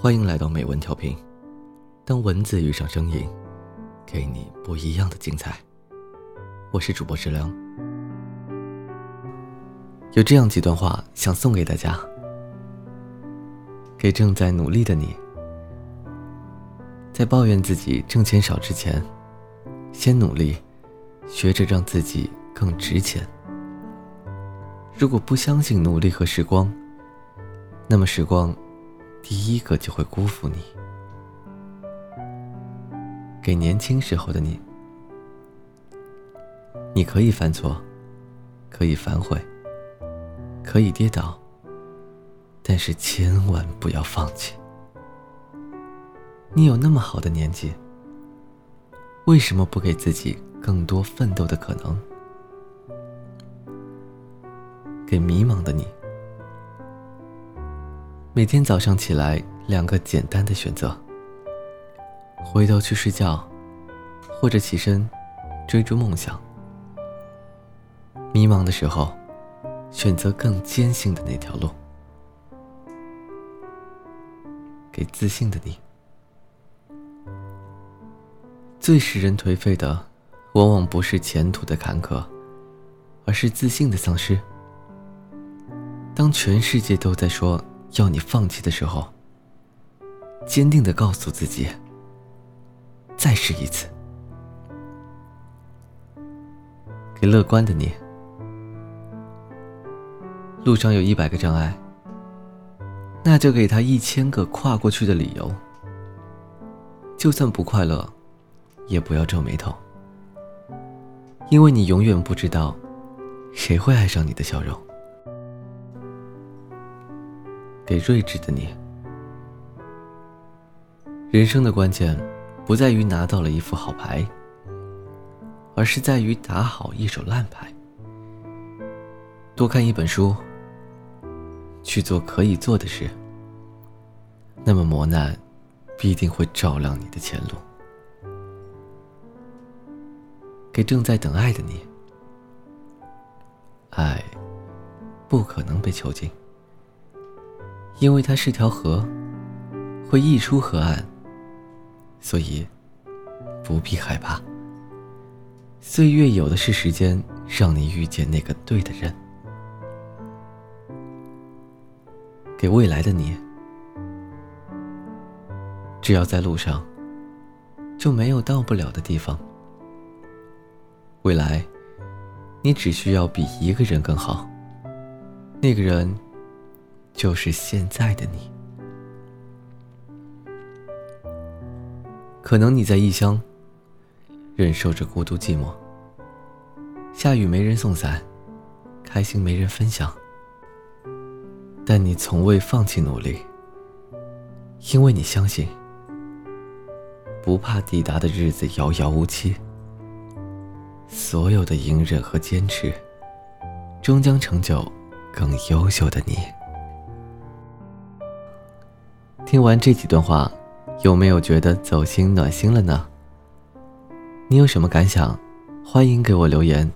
欢迎来到美文调频。当文字遇上声音，给你不一样的精彩。我是主播石良。有这样几段话想送给大家，给正在努力的你。在抱怨自己挣钱少之前，先努力，学着让自己更值钱。如果不相信努力和时光，那么时光。第一个就会辜负你。给年轻时候的你，你可以犯错，可以反悔，可以跌倒，但是千万不要放弃。你有那么好的年纪，为什么不给自己更多奋斗的可能？给迷茫的你。每天早上起来，两个简单的选择：回头去睡觉，或者起身追逐梦想。迷茫的时候，选择更艰辛的那条路。给自信的你，最使人颓废的，往往不是前途的坎坷，而是自信的丧失。当全世界都在说。要你放弃的时候，坚定的告诉自己：再试一次。给乐观的你，路上有一百个障碍，那就给他一千个跨过去的理由。就算不快乐，也不要皱眉头，因为你永远不知道，谁会爱上你的笑容。给睿智的你，人生的关键不在于拿到了一副好牌，而是在于打好一手烂牌。多看一本书，去做可以做的事，那么磨难必定会照亮你的前路。给正在等爱的你，爱不可能被囚禁。因为它是条河，会溢出河岸，所以不必害怕。岁月有的是时间，让你遇见那个对的人。给未来的你，只要在路上，就没有到不了的地方。未来，你只需要比一个人更好，那个人。就是现在的你，可能你在异乡，忍受着孤独寂寞，下雨没人送伞，开心没人分享，但你从未放弃努力，因为你相信，不怕抵达的日子遥遥无期，所有的隐忍和坚持，终将成就更优秀的你。听完这几段话，有没有觉得走心暖心了呢？你有什么感想？欢迎给我留言。